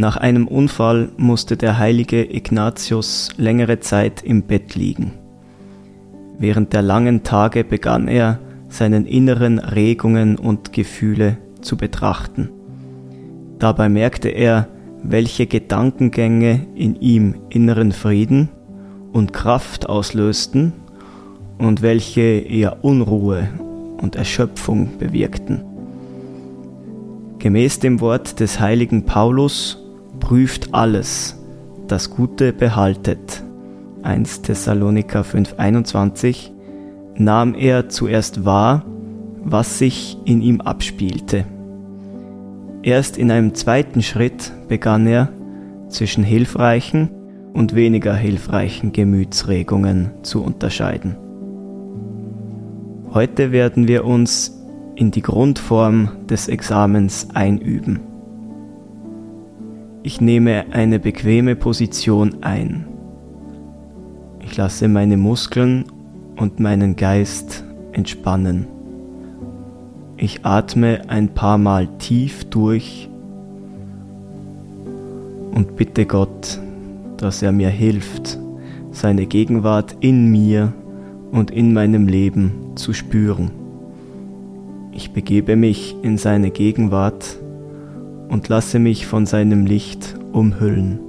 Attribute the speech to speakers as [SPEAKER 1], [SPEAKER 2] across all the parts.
[SPEAKER 1] Nach einem Unfall musste der heilige Ignatius längere Zeit im Bett liegen. Während der langen Tage begann er, seinen inneren Regungen und Gefühle zu betrachten. Dabei merkte er, welche Gedankengänge in ihm inneren Frieden und Kraft auslösten und welche eher Unruhe und Erschöpfung bewirkten. Gemäß dem Wort des heiligen Paulus prüft alles, das Gute behaltet. 1 Thessaloniker 5:21 nahm er zuerst wahr, was sich in ihm abspielte. Erst in einem zweiten Schritt begann er, zwischen hilfreichen und weniger hilfreichen Gemütsregungen zu unterscheiden. Heute werden wir uns in die Grundform des Examens einüben. Ich nehme eine bequeme Position ein. Ich lasse meine Muskeln und meinen Geist entspannen. Ich atme ein paar Mal tief durch und bitte Gott, dass er mir hilft, seine Gegenwart in mir und in meinem Leben zu spüren. Ich begebe mich in seine Gegenwart und lasse mich von seinem Licht umhüllen.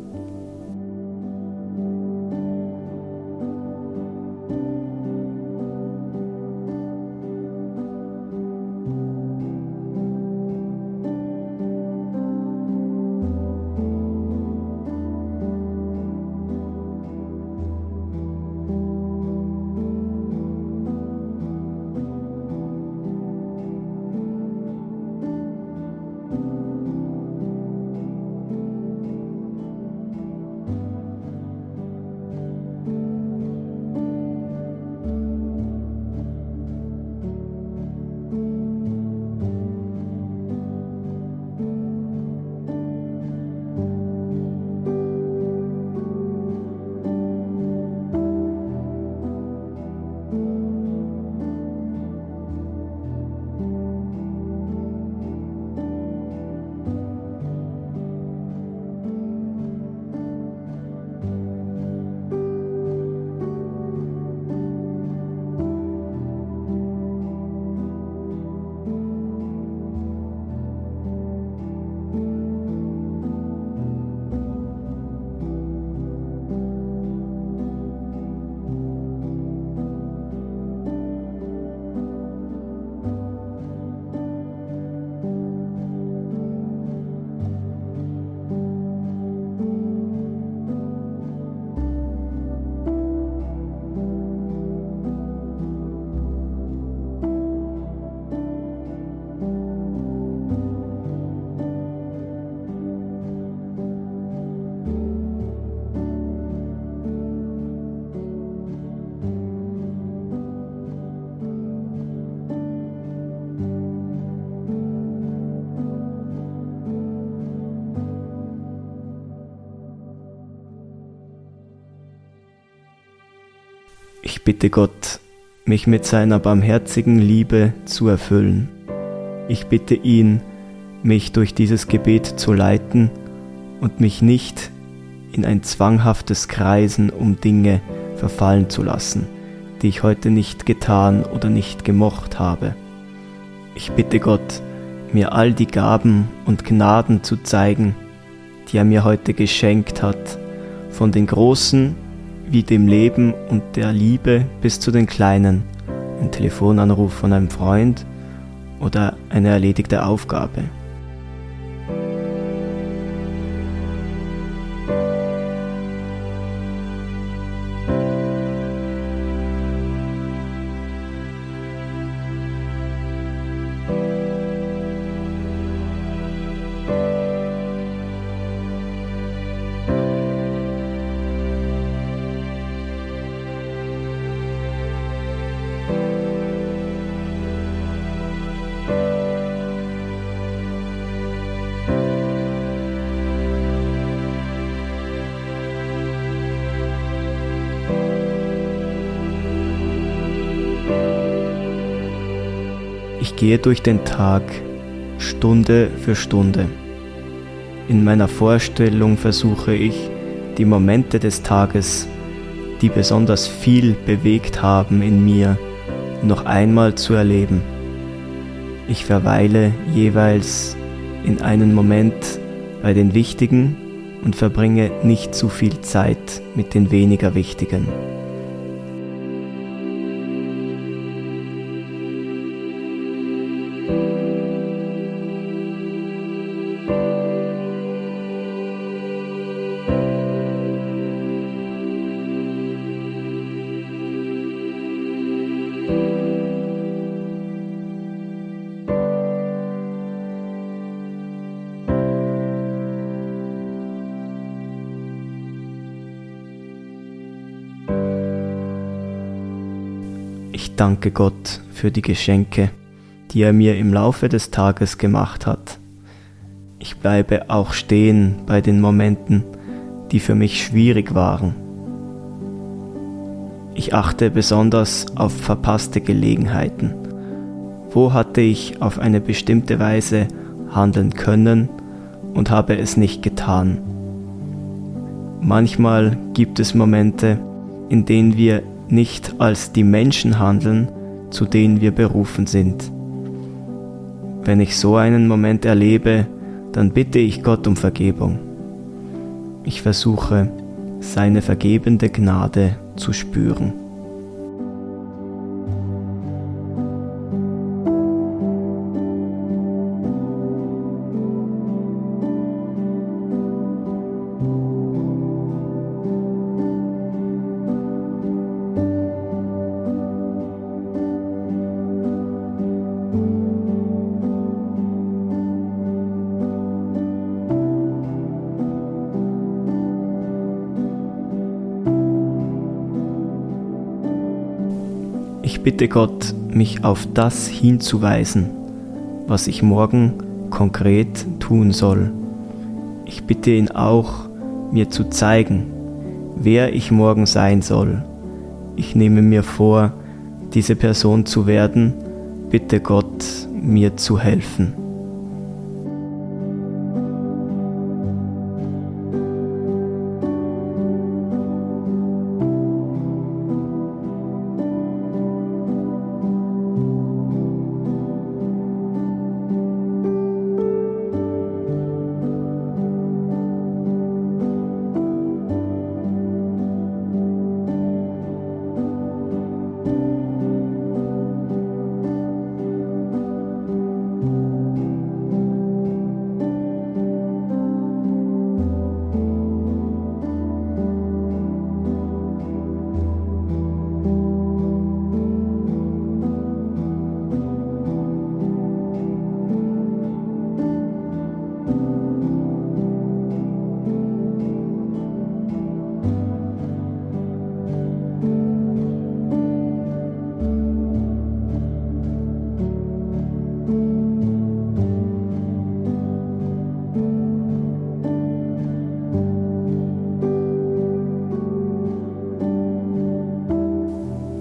[SPEAKER 1] Ich bitte Gott, mich mit seiner barmherzigen Liebe zu erfüllen. Ich bitte ihn, mich durch dieses Gebet zu leiten und mich nicht in ein zwanghaftes Kreisen um Dinge verfallen zu lassen, die ich heute nicht getan oder nicht gemocht habe. Ich bitte Gott, mir all die Gaben und Gnaden zu zeigen, die er mir heute geschenkt hat, von den großen wie dem Leben und der Liebe bis zu den kleinen, ein Telefonanruf von einem Freund oder eine erledigte Aufgabe. Gehe durch den Tag Stunde für Stunde. In meiner Vorstellung versuche ich, die Momente des Tages, die besonders viel bewegt haben in mir, noch einmal zu erleben. Ich verweile jeweils in einen Moment bei den wichtigen und verbringe nicht zu viel Zeit mit den weniger wichtigen. Danke Gott für die Geschenke, die er mir im Laufe des Tages gemacht hat. Ich bleibe auch stehen bei den Momenten, die für mich schwierig waren. Ich achte besonders auf verpasste Gelegenheiten. Wo hatte ich auf eine bestimmte Weise handeln können und habe es nicht getan? Manchmal gibt es Momente, in denen wir nicht als die Menschen handeln, zu denen wir berufen sind. Wenn ich so einen Moment erlebe, dann bitte ich Gott um Vergebung. Ich versuche, seine vergebende Gnade zu spüren. Ich bitte Gott, mich auf das hinzuweisen, was ich morgen konkret tun soll. Ich bitte ihn auch, mir zu zeigen, wer ich morgen sein soll. Ich nehme mir vor, diese Person zu werden. Bitte Gott, mir zu helfen.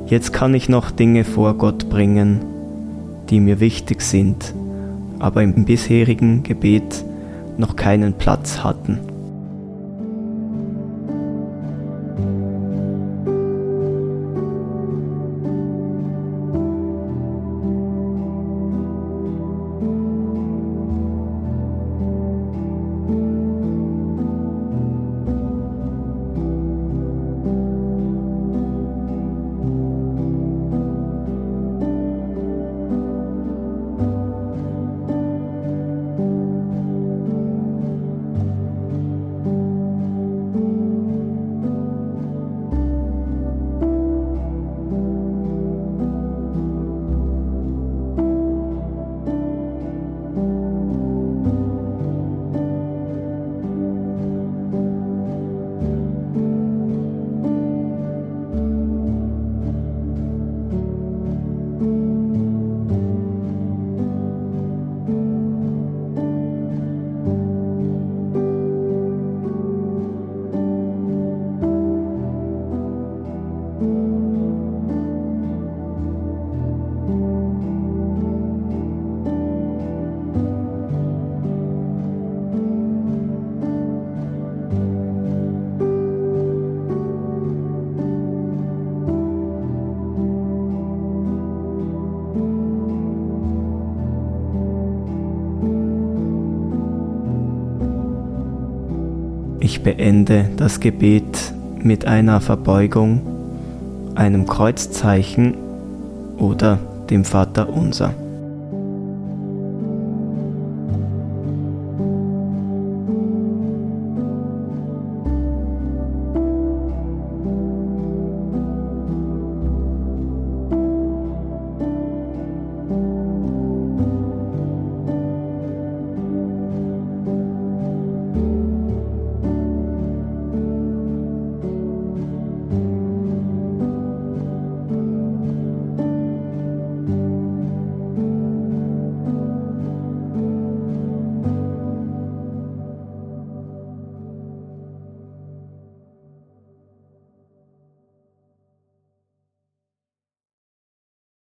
[SPEAKER 1] Jetzt kann ich noch Dinge vor Gott bringen, die mir wichtig sind, aber im bisherigen Gebet noch keinen Platz hatten. Beende das Gebet mit einer Verbeugung, einem Kreuzzeichen oder dem Vater unser.